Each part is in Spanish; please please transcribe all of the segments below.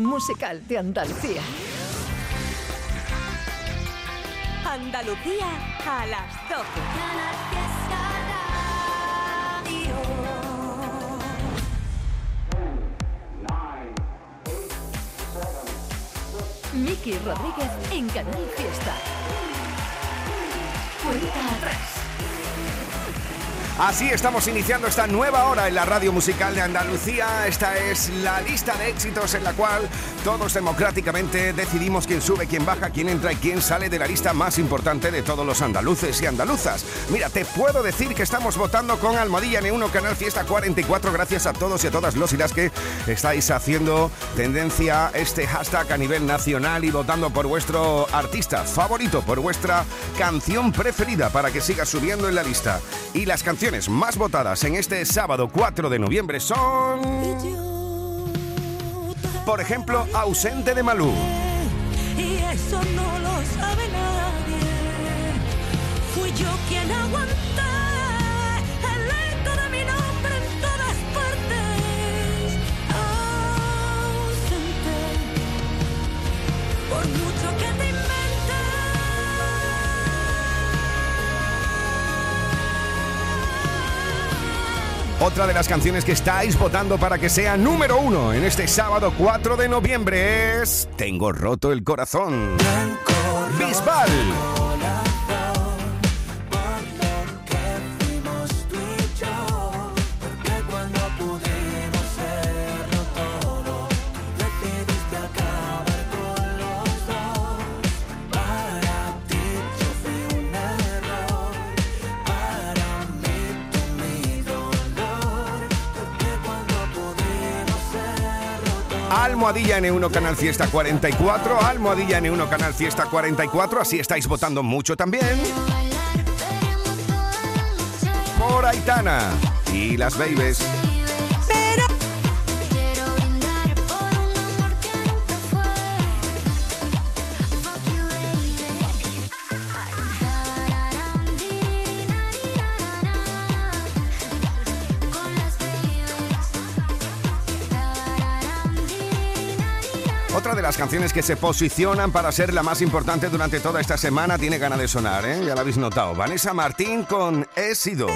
musical de Andalucía. Andalucía a las 12. Miki Rodríguez en Canal Fiesta. Cuenta atrás. Así estamos iniciando esta nueva hora en la radio musical de Andalucía. Esta es la lista de éxitos en la cual todos democráticamente decidimos quién sube, quién baja, quién entra y quién sale de la lista más importante de todos los andaluces y andaluzas. Mira, te puedo decir que estamos votando con Almohadilla N1 Canal Fiesta 44. Gracias a todos y a todas los y las que estáis haciendo tendencia este hashtag a nivel nacional y votando por vuestro artista favorito, por vuestra canción preferida para que siga subiendo en la lista. Y las canciones más votadas en este sábado 4 de noviembre son... Por ejemplo, Ausente de Malú. Y eso no lo sabe nadie. Fui yo quien aguanté Otra de las canciones que estáis votando para que sea número uno en este sábado 4 de noviembre es Tengo roto el corazón. Bisbal. Almohadilla N1 Canal Fiesta 44, Almohadilla N1 Canal Fiesta 44, así estáis votando mucho también. Por Aitana y las Babies. Las canciones que se posicionan para ser la más importante durante toda esta semana tiene ganas de sonar, ¿eh? Ya la habéis notado. Vanessa Martín con He sido.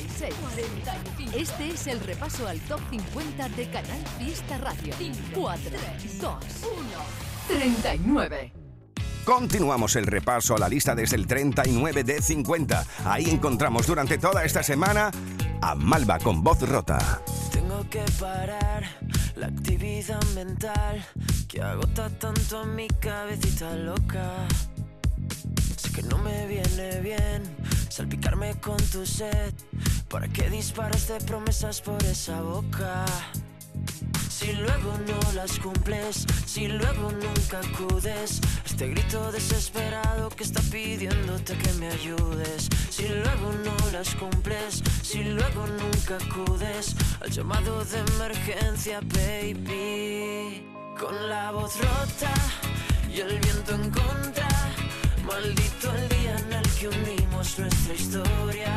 46, 45. Este es el repaso al top 50 de Canal Fiesta Radio. 4, 2, 1, 39. Continuamos el repaso a la lista desde el 39 de 50. Ahí encontramos durante toda esta semana a Malva con voz rota. Tengo que parar la actividad mental que agota tanto a mi cabecita loca. Sé que no me viene bien salpicarme con tu sed. ¿Para qué disparas de promesas por esa boca? Si luego no las cumples, si luego nunca acudes, este grito desesperado que está pidiéndote que me ayudes. Si luego no las cumples, si luego nunca acudes al llamado de emergencia, baby. Con la voz rota y el viento en contra, maldito el día en el que unimos nuestra historia.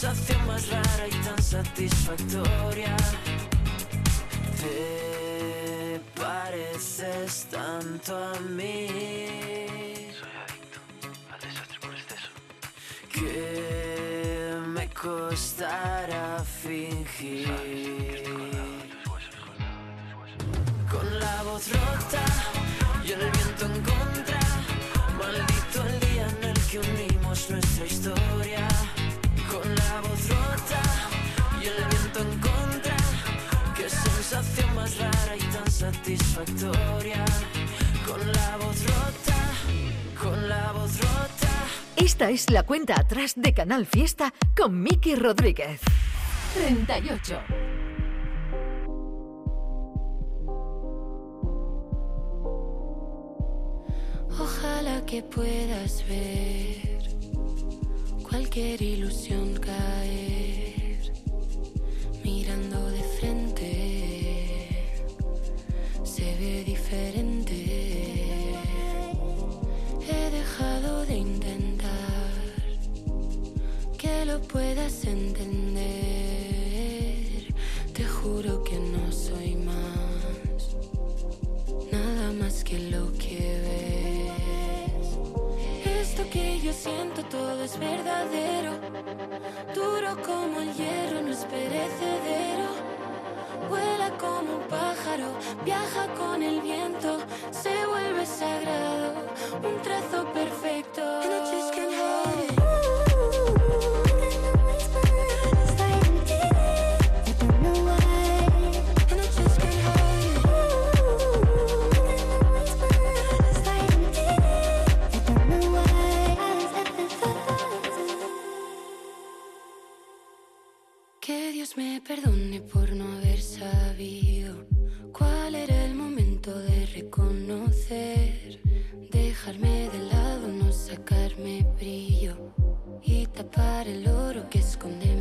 sensación más rara y tan satisfactoria. Te pareces tanto a mí. Soy adicto al desastre por exceso. Que me costará fingir. Con la voz rota satisfactoria. Con la voz rota, con la voz rota. Esta es la cuenta atrás de Canal Fiesta con Miki Rodríguez. 38. Ojalá que puedas ver cualquier ilusión caer mirando diferente. He dejado de intentar que lo puedas entender. Te juro que no soy más nada más que lo que ves. Esto que yo siento todo es verdadero, duro como el hierro, no es perecedero. Vuela como un pájaro, viaja con el viento, se vuelve sagrado, un trazo perfecto. Que Dios me perdone por no haber sabido cuál era el momento de reconocer, dejarme de lado, no sacarme brillo y tapar el oro que esconde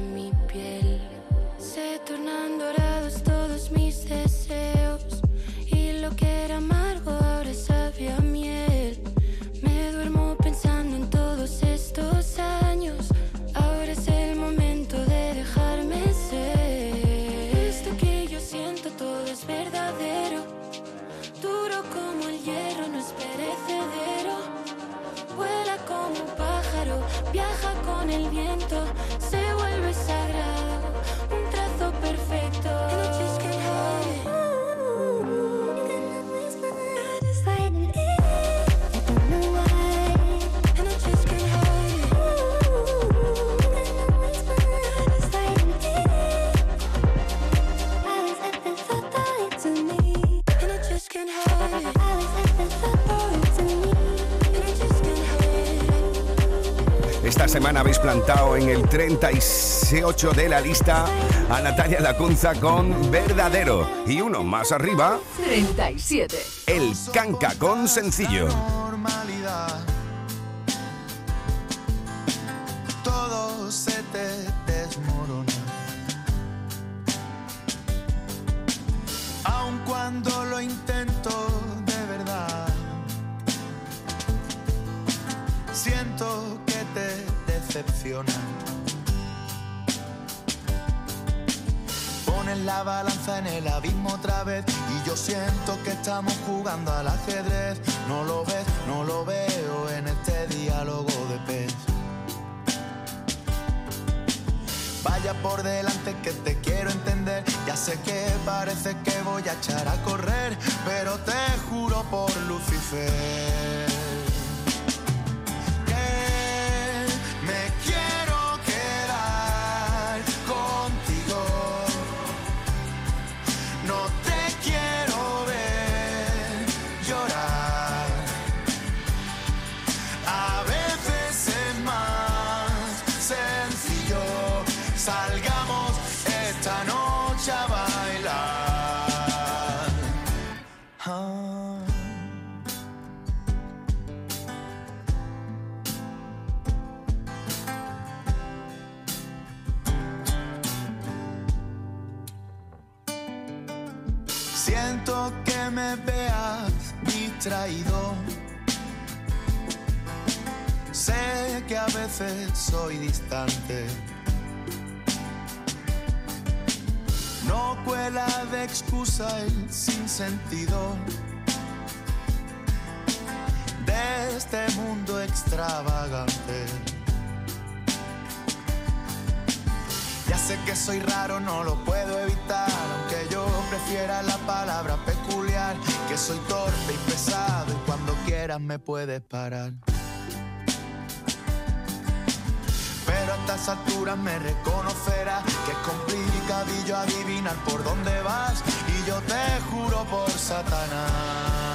semana habéis plantado en el 38 de la lista a Natalia Lacunza con Verdadero. Y uno más arriba, 37. el Canca con Sencillo. Juro por Lucifer que soy distante. No cuela de excusa el sinsentido de este mundo extravagante. Ya sé que soy raro, no lo puedo evitar, aunque yo prefiera la palabra peculiar, que soy torpe y pesado y cuando quieras me puedes parar. Estas alturas me reconocerás que es complicadillo adivinar por dónde vas. Y yo te juro por Satanás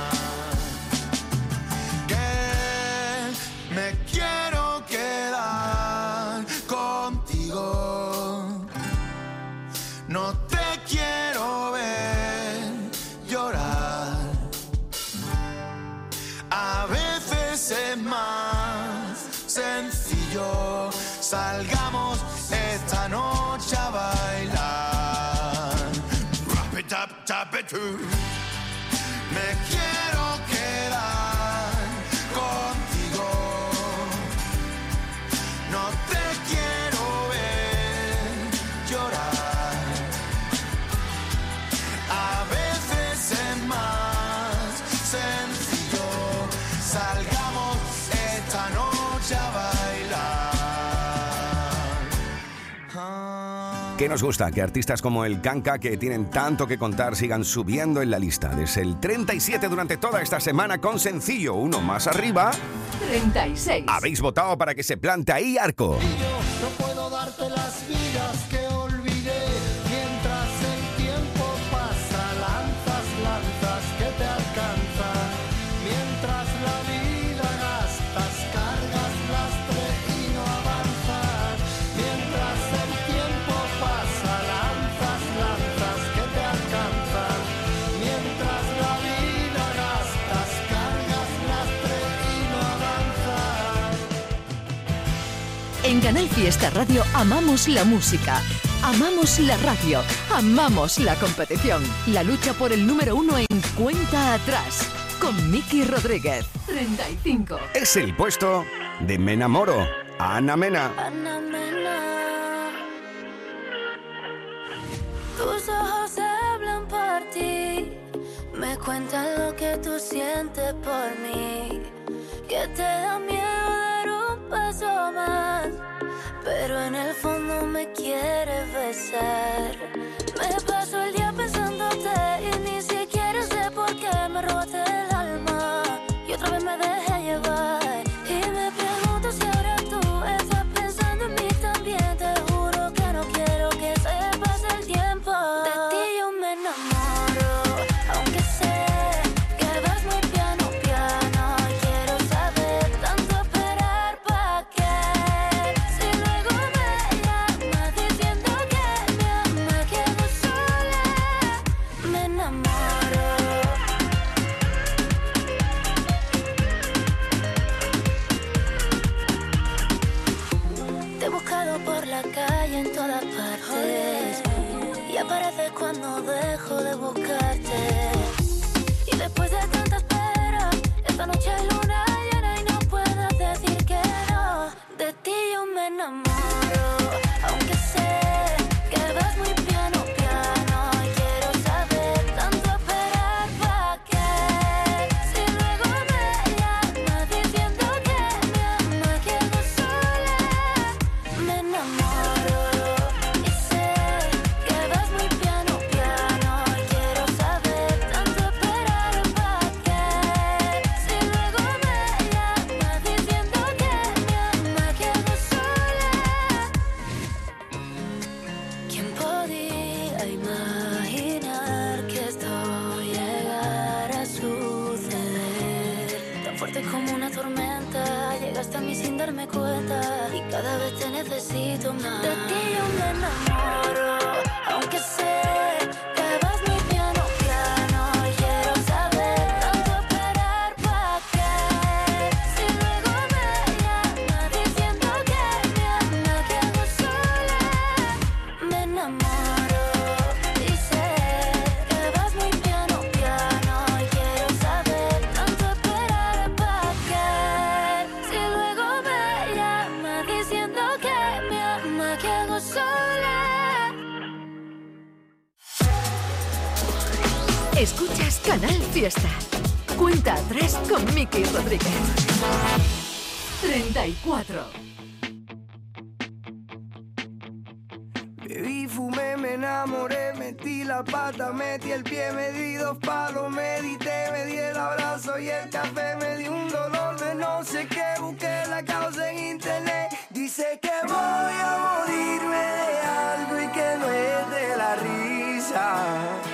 Two. Nos gusta? Que artistas como el Kanka, que tienen tanto que contar, sigan subiendo en la lista. Desde el 37 durante toda esta semana con sencillo, uno más arriba. 36. Habéis votado para que se plante ahí Arco. Canal Fiesta Radio amamos la música, amamos la radio, amamos la competición. La lucha por el número uno en cuenta atrás. Con Miki Rodríguez. 35. Es el puesto de Me enamoro. Ana Mena. Ana Mena. Tus ojos hablan por ti, me cuentan lo que tú sientes por mí, que te da miedo dar un paso más, pero en el fondo me quieres besar. Me paso el día pensándote y ni siquiera sé por qué me robaste el alma y otra vez me Fiesta. Cuenta atrás con Miki Rodríguez. 34. Bebí, fumé, me enamoré, metí la pata, metí el pie, me di dos palos, medité, me di el abrazo y el café, me di un dolor de no sé qué, busqué la causa en internet, dice que voy a morirme de algo y que no es de la risa.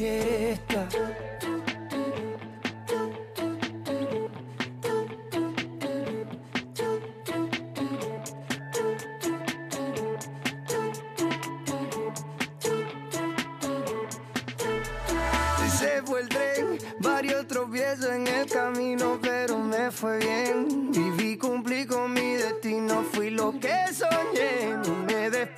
fiesta. Se fue el tren, varios tropiezos en el camino, pero me fue bien. Viví, cumplí con mi destino, fui lo que soñé.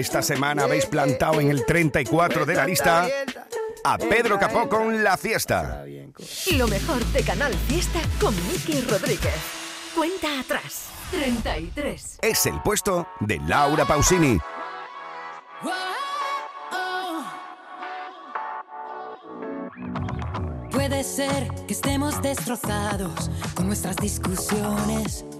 Esta semana habéis plantado en el 34 de la lista a Pedro Capó con La Fiesta. Lo mejor de Canal Fiesta con Miki Rodríguez. Cuenta atrás. 33. Es el puesto de Laura Pausini. Puede ser que estemos destrozados con nuestras discusiones,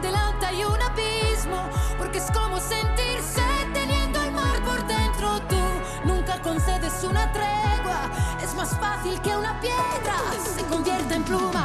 delante hay un abismo, porque es como sentirse teniendo el mar por dentro. Tú nunca concedes una tregua, es más fácil que una piedra se convierta en pluma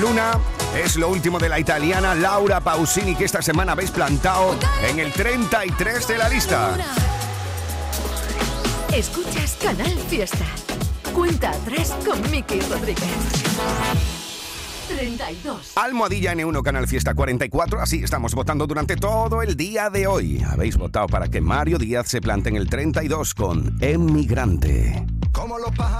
Luna es lo último de la italiana Laura Pausini que esta semana habéis plantado en el 33 de la lista. Escuchas Canal Fiesta. Cuenta atrás con Miki Rodríguez. 32. Almohadilla N1 Canal Fiesta 44, así estamos votando durante todo el día de hoy. Habéis votado para que Mario Díaz se plante en el 32 con Emigrante. Como los pájaros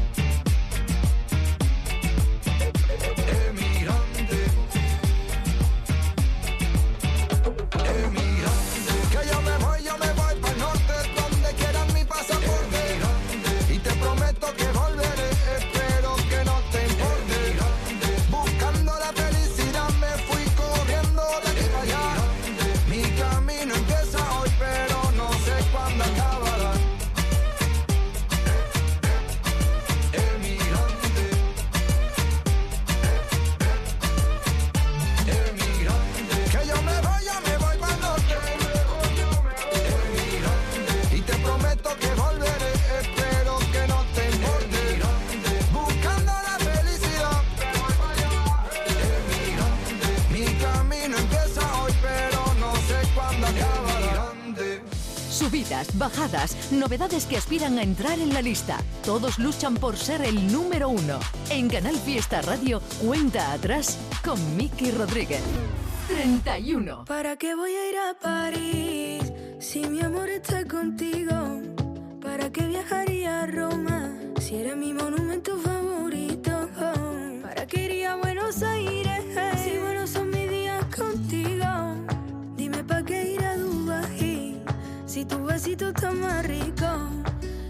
Bajadas, novedades que aspiran a entrar en la lista. Todos luchan por ser el número uno. En Canal Fiesta Radio, cuenta atrás con Miki Rodríguez. 31. ¿Para qué voy a ir a París si mi amor está contigo? ¿Para qué viajaría a Roma si era mi monumento favorito? ¿Para qué iría a Buenos Aires si tu besito está más rico.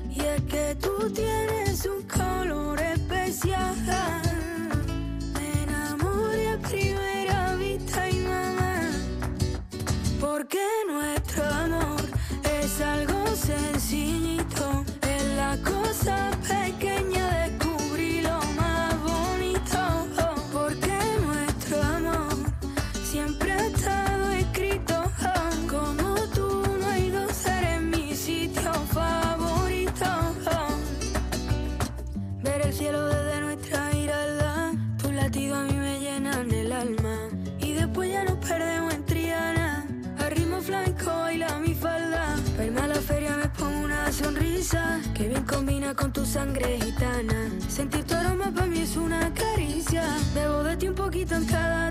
Y es que tú tienes un color especial. Me enamoré a primera vista y mamá. Porque nuestro amor es algo sencillito. Es la cosa sangre gitana. Sentir tu aroma para mí es una caricia. Bebo de ti un poquito en cada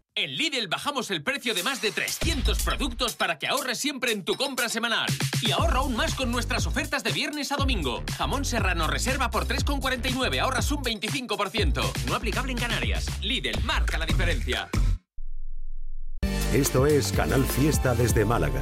En Lidl bajamos el precio de más de 300 productos para que ahorres siempre en tu compra semanal. Y ahorra aún más con nuestras ofertas de viernes a domingo. Jamón serrano reserva por 3,49, ahorras un 25%. No aplicable en Canarias. Lidl marca la diferencia. Esto es Canal Fiesta desde Málaga.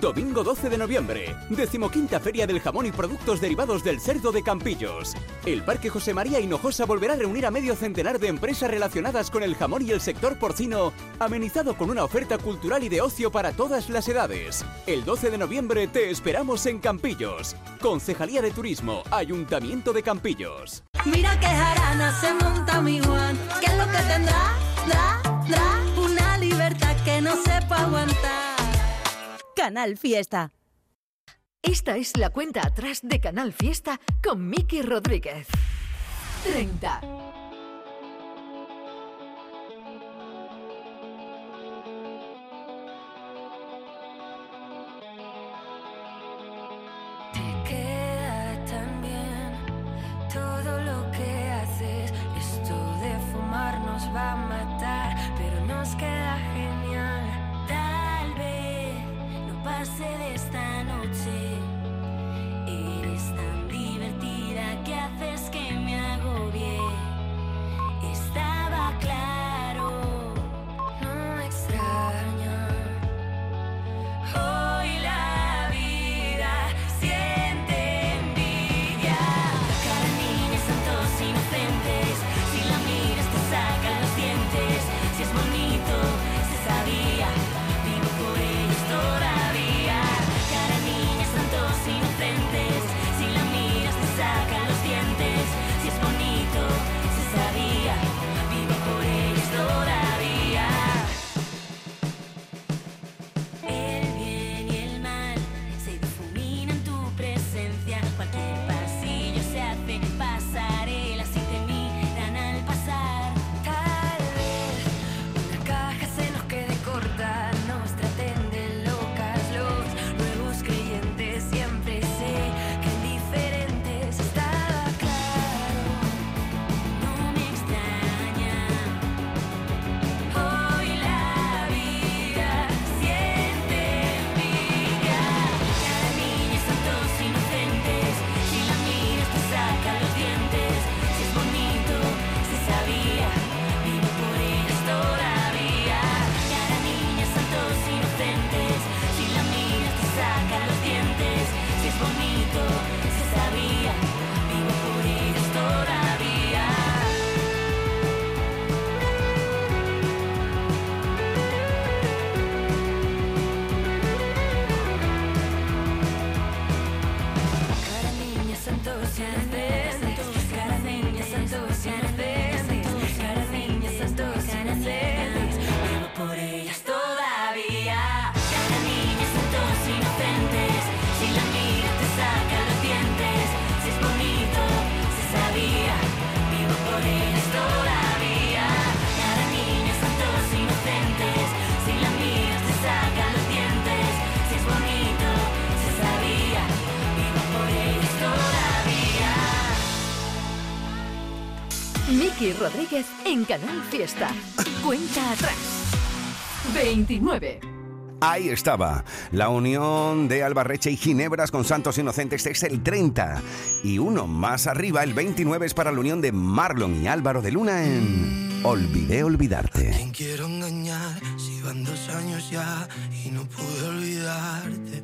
Domingo 12 de noviembre, decimoquinta Feria del Jamón y Productos Derivados del Cerdo de Campillos. El Parque José María Hinojosa volverá a reunir a medio centenar de empresas relacionadas con el jamón y el sector porcino, amenizado con una oferta cultural y de ocio para todas las edades. El 12 de noviembre te esperamos en Campillos. Concejalía de Turismo, Ayuntamiento de Campillos. Mira que jarana se monta mi Juan. ¿Qué es lo que tendrá? Una libertad que no sepa aguantar. Canal Fiesta. Esta es la cuenta atrás de Canal Fiesta con Miki Rodríguez. 30. Rodríguez en Canal Fiesta. Cuenta atrás. 29. Ahí estaba, la unión de Albarreche y Ginebras con Santos Inocentes es el 30. Y uno más arriba, el 29 es para la unión de Marlon y Álvaro de Luna en Olvidé Olvidarte. ¿Quién quiero engañar si van dos años ya y no pude olvidarte?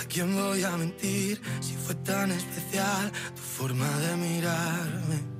¿A quién voy a mentir si fue tan especial tu forma de mirarme?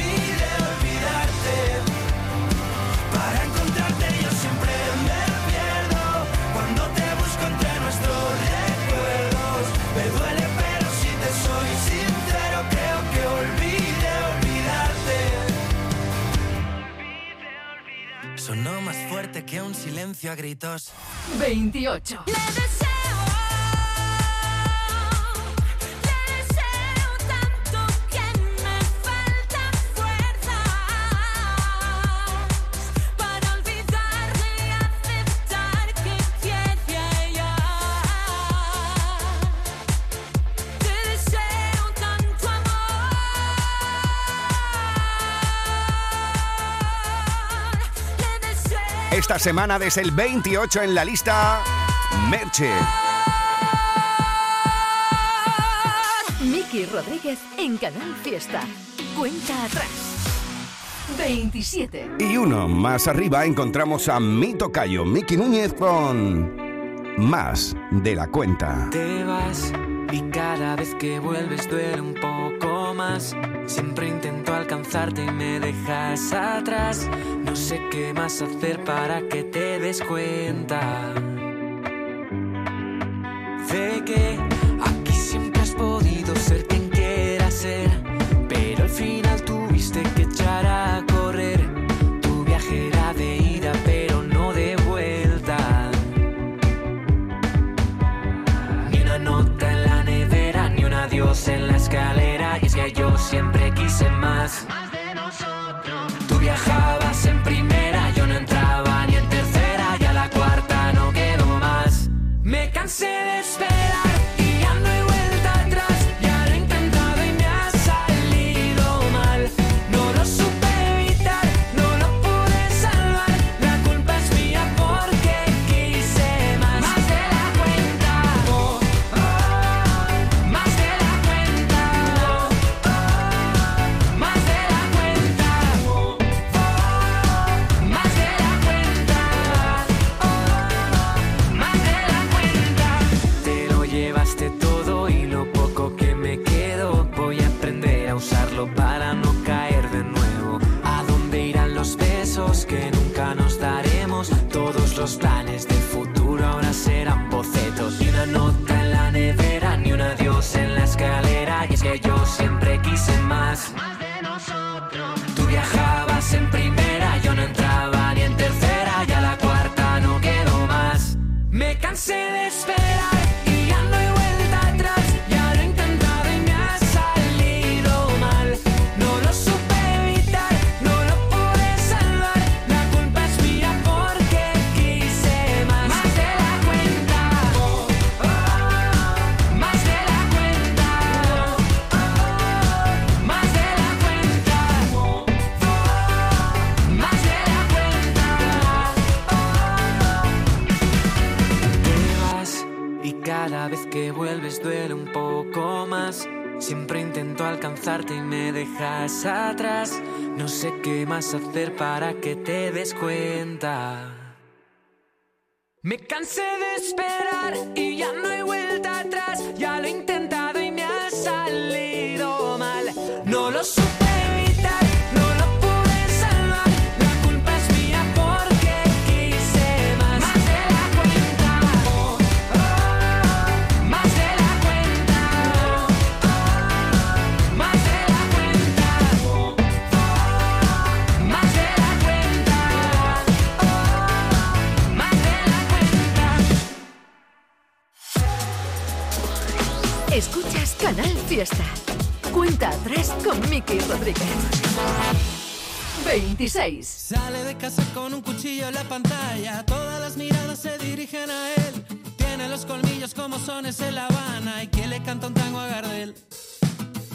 Más fuerte que un silencio a gritos. 28. Esta semana desde el 28 en la lista, Merche. Miki Rodríguez en Canal Fiesta. Cuenta atrás. 27. Y uno más arriba encontramos a mi tocayo, Miki Núñez con Más de la cuenta. Te vas y cada vez que vuelves duele un poco más. Siempre intento alcanzarte y me dejas atrás. No sé qué más hacer para que te des cuenta. De que aquí siempre has podido ser quien quieras ser. Pero al final tuviste que echar a correr. Tu viaje era de ida, pero no de vuelta. Ni una nota en la nevera, ni un adiós en la escalera. Y es que yo siempre quise más. Yes. Y me dejas atrás. No sé qué más hacer para que te des cuenta. Me cansé de esperar y ya no hay vuelta Fiesta. Cuenta atrás con Miki Rodríguez. 26. Sale de casa con un cuchillo en la pantalla. Todas las miradas se dirigen a él. Tiene los colmillos como sones en La Habana. Y que le canta un tango a Gardel.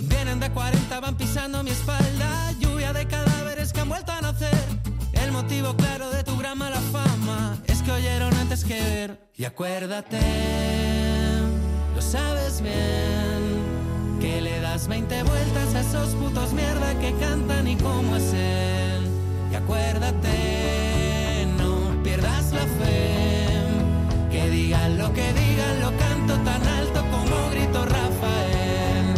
Vienen de 40, van pisando mi espalda. Lluvia de cadáveres que han vuelto a nacer. El motivo claro de tu gran mala fama es que oyeron antes que ver. Y acuérdate, lo sabes bien. Le das 20 vueltas a esos putos mierda que cantan y cómo es él. Y acuérdate, no pierdas la fe. Que digan lo que digan, lo canto tan alto como grito Rafael.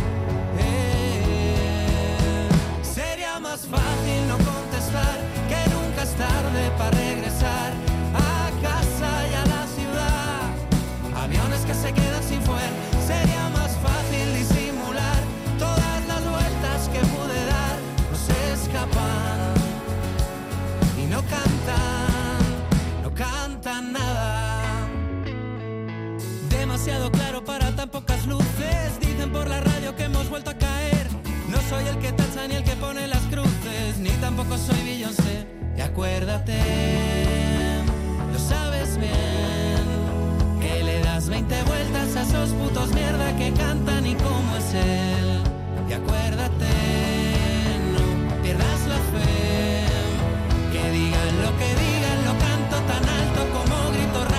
Eh, Sería más fácil no contestar que nunca es tarde para regresar a casa y a la ciudad. Aviones que se quedan Demasiado claro para tan pocas luces. Dicen por la radio que hemos vuelto a caer. No soy el que tacha ni el que pone las cruces, ni tampoco soy Beyoncé. Y acuérdate, lo sabes bien, que le das 20 vueltas a esos putos mierda que cantan y cómo es él. Y acuérdate, no pierdas la fe, que digan lo que digan, lo canto tan alto como grito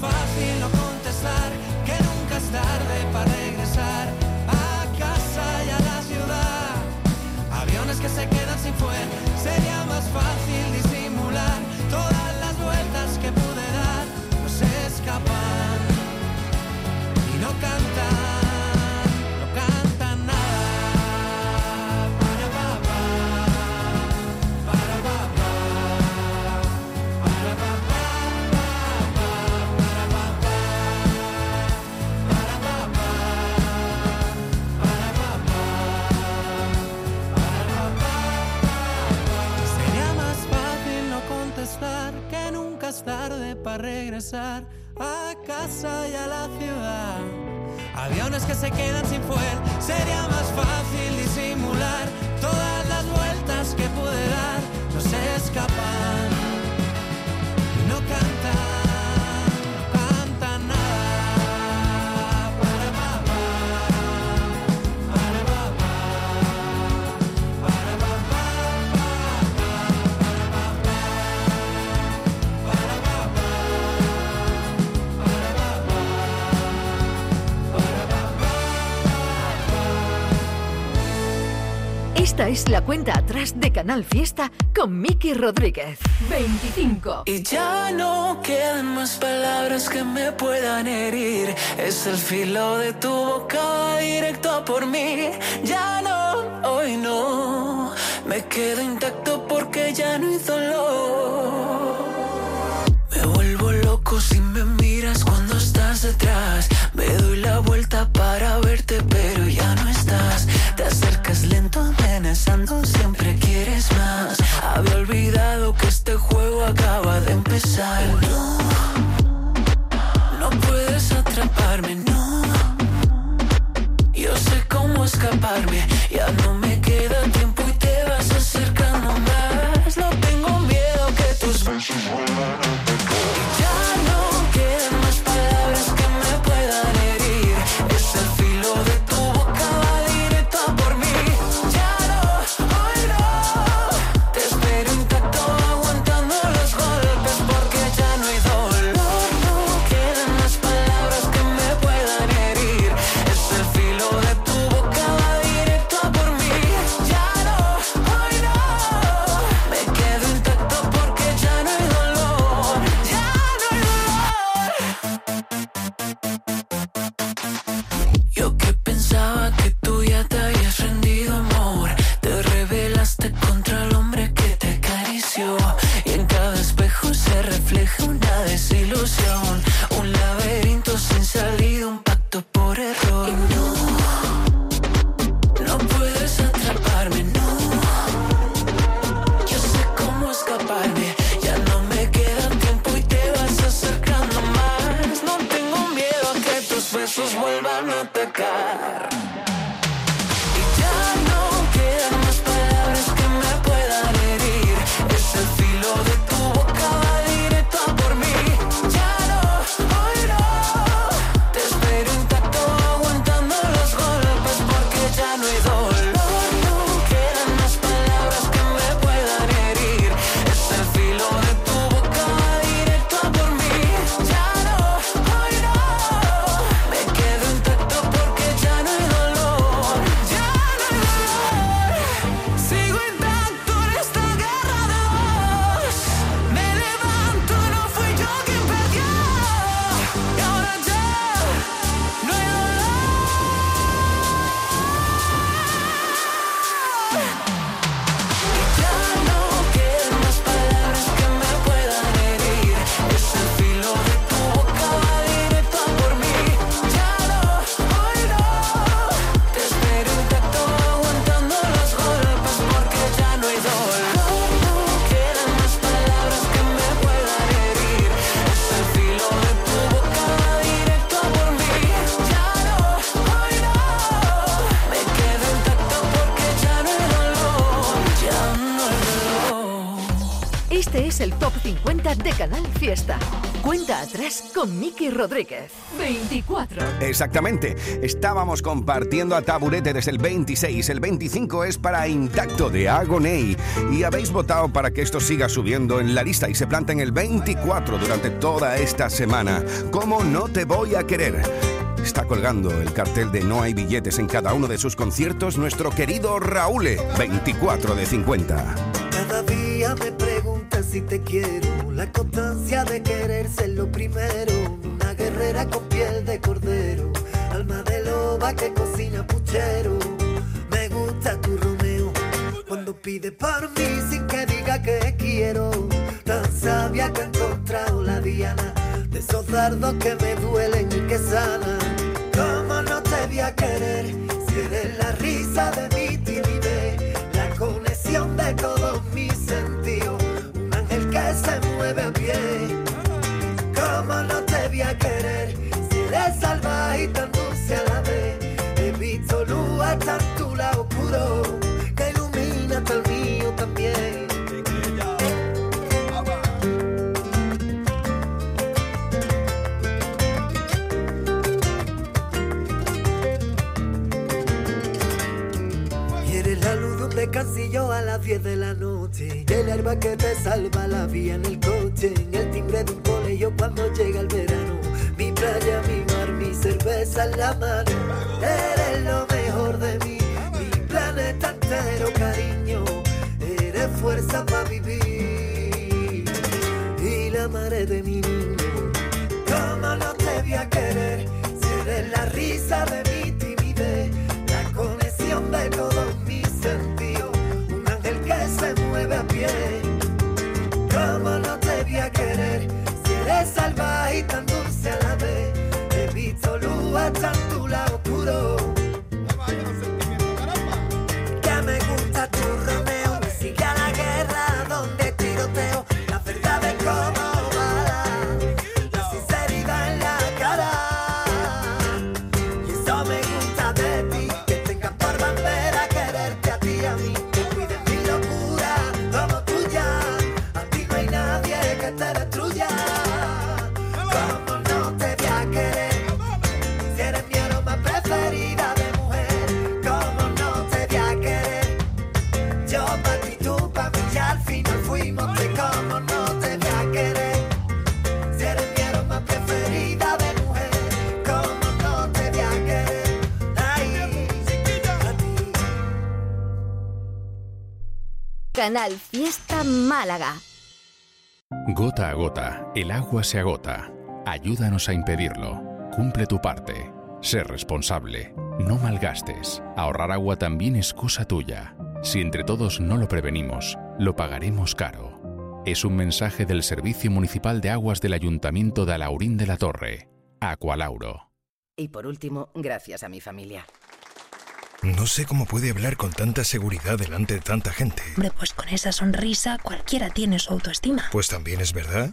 Más fácil no contestar que nunca es tarde para regresar a casa y a la ciudad. Aviones que se quedan sin fuer. Sería más fácil regresar a casa y a la ciudad. Aviones que se quedan sin fuel, sería más fácil disimular todas las vueltas Esta es la cuenta atrás de Canal Fiesta con Miki Rodríguez. 25. Y ya no quedan más palabras que me puedan herir. Es el filo de tu boca directo a por mí. Ya no, hoy no. Me quedo intacto porque ya no hay dolor. Me vuelvo loco si me miras cuando estás detrás. Me doy la vuelta para verte, pero ya no estás. Te acercas amenazando, siempre quieres más. Había olvidado que este me salgo. No puedes atraparme, no. Yo sé cómo escaparme, ya no me Fiesta. Cuenta atrás con Miki Rodríguez. 24. Exactamente. Estábamos compartiendo a taburete desde el 26. El 25 es para Intacto de Agoney. Y habéis votado para que esto siga subiendo en la lista y se planta en el 24 durante toda esta semana. ¿Cómo no te voy a querer? Está colgando el cartel de No hay billetes en cada uno de sus conciertos nuestro querido Raúl, 24 de 50. Cada día me si te quiero. La constancia de querer ser lo primero. Una guerrera con piel de cordero. Alma de loba que cocina puchero. Me gusta tu Romeo. Cuando pide por mí sin que diga que quiero. Tan sabia que ha encontrado la diana. De esos dardos que me duelen y que sanan. ¿Cómo no te voy a querer? Si eres la risa de mi timidez. La conexión de todos se mueve a pie. ¿Cómo no te voy a querer? Si eres salvaje y tan descansillo a las 10 de la noche. El arma que te salva la vía en el coche. En el timbre de un colegio cuando llega el verano. Mi playa, mi mar, mi cerveza en la mano. Eres lo mejor de mí. Mi planeta entero, cariño. Eres fuerza para vivir. Y la madre de mi niño. ¿Cómo no te voy a querer? Si eres la risa de mi Canal Fiesta Málaga. Gota a gota, el agua se agota. Ayúdanos a impedirlo. Cumple tu parte. Sé responsable. No malgastes. Ahorrar agua también es cosa tuya. Si entre todos no lo prevenimos, lo pagaremos caro. Es un mensaje del Servicio Municipal de Aguas del Ayuntamiento de Alaurín de la Torre. Aqualauro. Y por último, gracias a mi familia. No sé cómo puede hablar con tanta seguridad delante de tanta gente. Hombre, pues con esa sonrisa cualquiera tiene su autoestima. Pues también es verdad.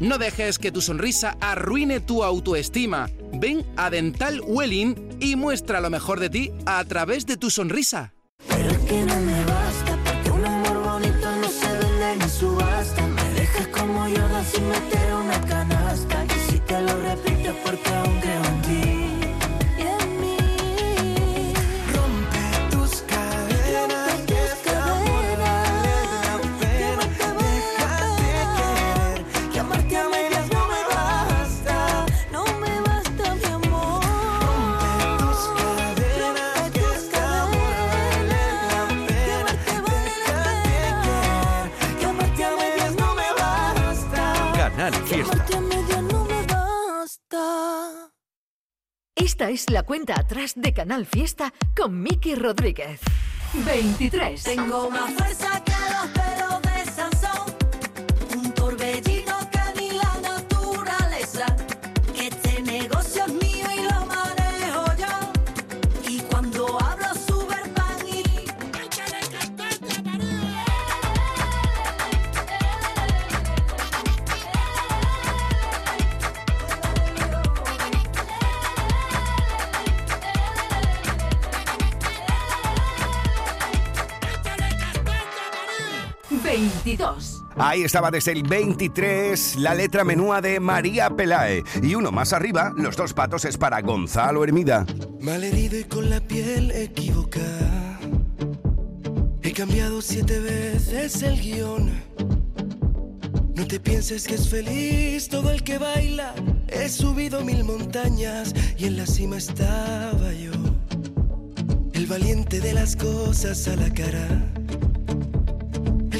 No dejes que tu sonrisa arruine tu autoestima. Ven a Dental Welling y muestra lo mejor de ti a través de tu sonrisa. Pero es que no me basta, porque un amor bonito no se vende ni subasta. Me dejas como yo sin meter una canasta. Y si te lo repito, porque aún Esta es la cuenta atrás de Canal Fiesta con Miki Rodríguez. 23. Tengo más fuerza que Ahí estaba desde el 23 la letra menúa de María Pelae. Y uno más arriba, los dos patos es para Gonzalo Hermida. Malherido y con la piel equivocada. He cambiado siete veces el guion. No te pienses que es feliz todo el que baila. He subido mil montañas y en la cima estaba yo. El valiente de las cosas a la cara.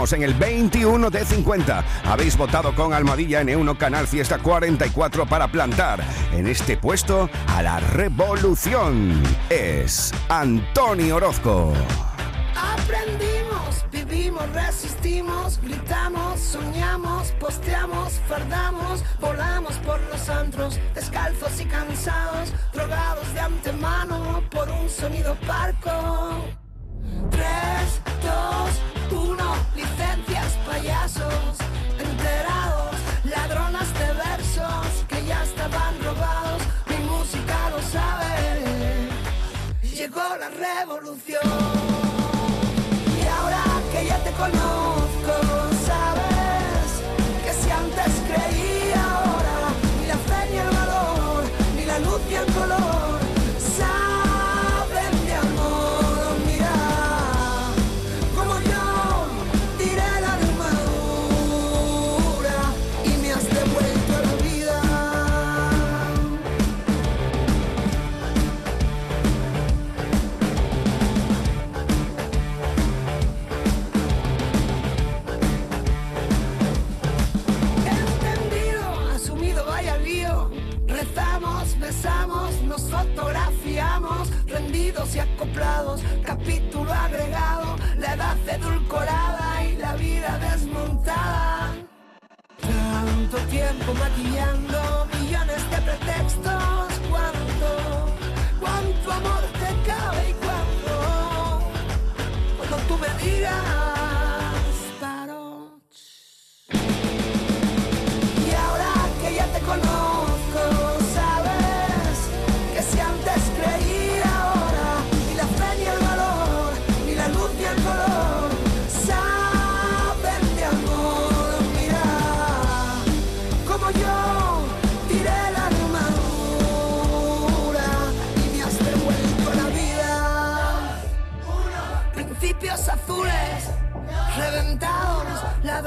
Plantamos en el 21 de 50. Habéis votado con Almohadilla N1 Canal Fiesta 44 para plantar en este puesto a la revolución. Es Antonio Orozco. Aprendimos, vivimos, resistimos, gritamos, soñamos, posteamos, fardamos, volamos por los antros, descalzos y cansados, drogados de antemano por un sonido parco. 3, 2, revolución. Y ahora que ya te conozco, sabes que si antes creía ahora, ni la fe ni el valor, ni la luz ni el color, capítulo agregado, la edad edulcorada y la vida desmontada. Tanto tiempo maquillando millones de pretextos, cuánto, cuánto amor te cabe y cuánto, cuando tú me digas,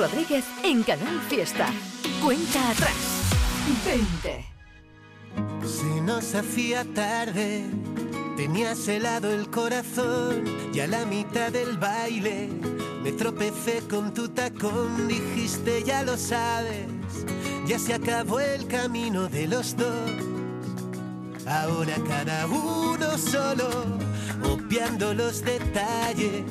Rodríguez en Canal Fiesta. Cuenta atrás. 20. Se nos hacía tarde, tenías helado el corazón y a la mitad del baile me tropecé con tu tacón, dijiste ya lo sabes, ya se acabó el camino de los dos. Ahora cada uno solo, obviando los detalles.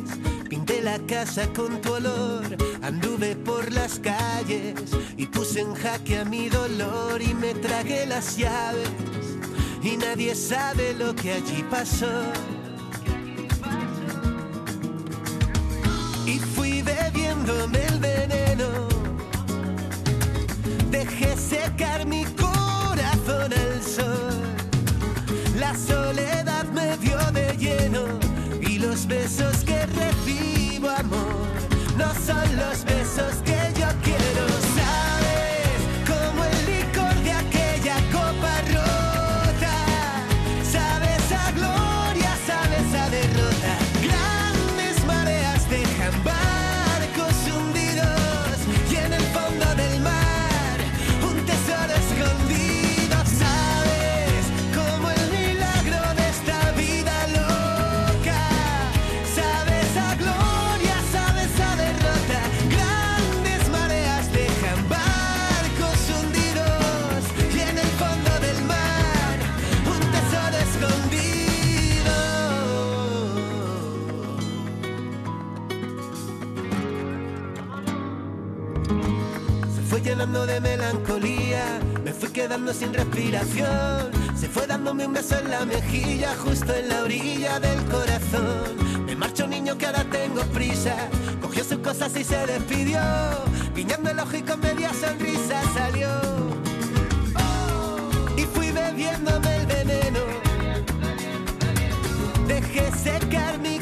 Pinté la casa con tu olor, anduve por las calles y puse en jaque a mi dolor y me tragué las llaves. Y nadie sabe lo que allí pasó. Y fui bebiéndome el veneno Dejé secar mi corazón al sol. La soledad me dio de lleno y los besos que no son los besos que yo quiero. quedando sin respiración. Se fue dándome un beso en la mejilla, justo en la orilla del corazón. Me marcho niño que ahora tengo prisa. Cogió sus cosas y se despidió. Guiñando el ojo y con media sonrisa salió. Y fui bebiéndome el veneno. Dejé secar mi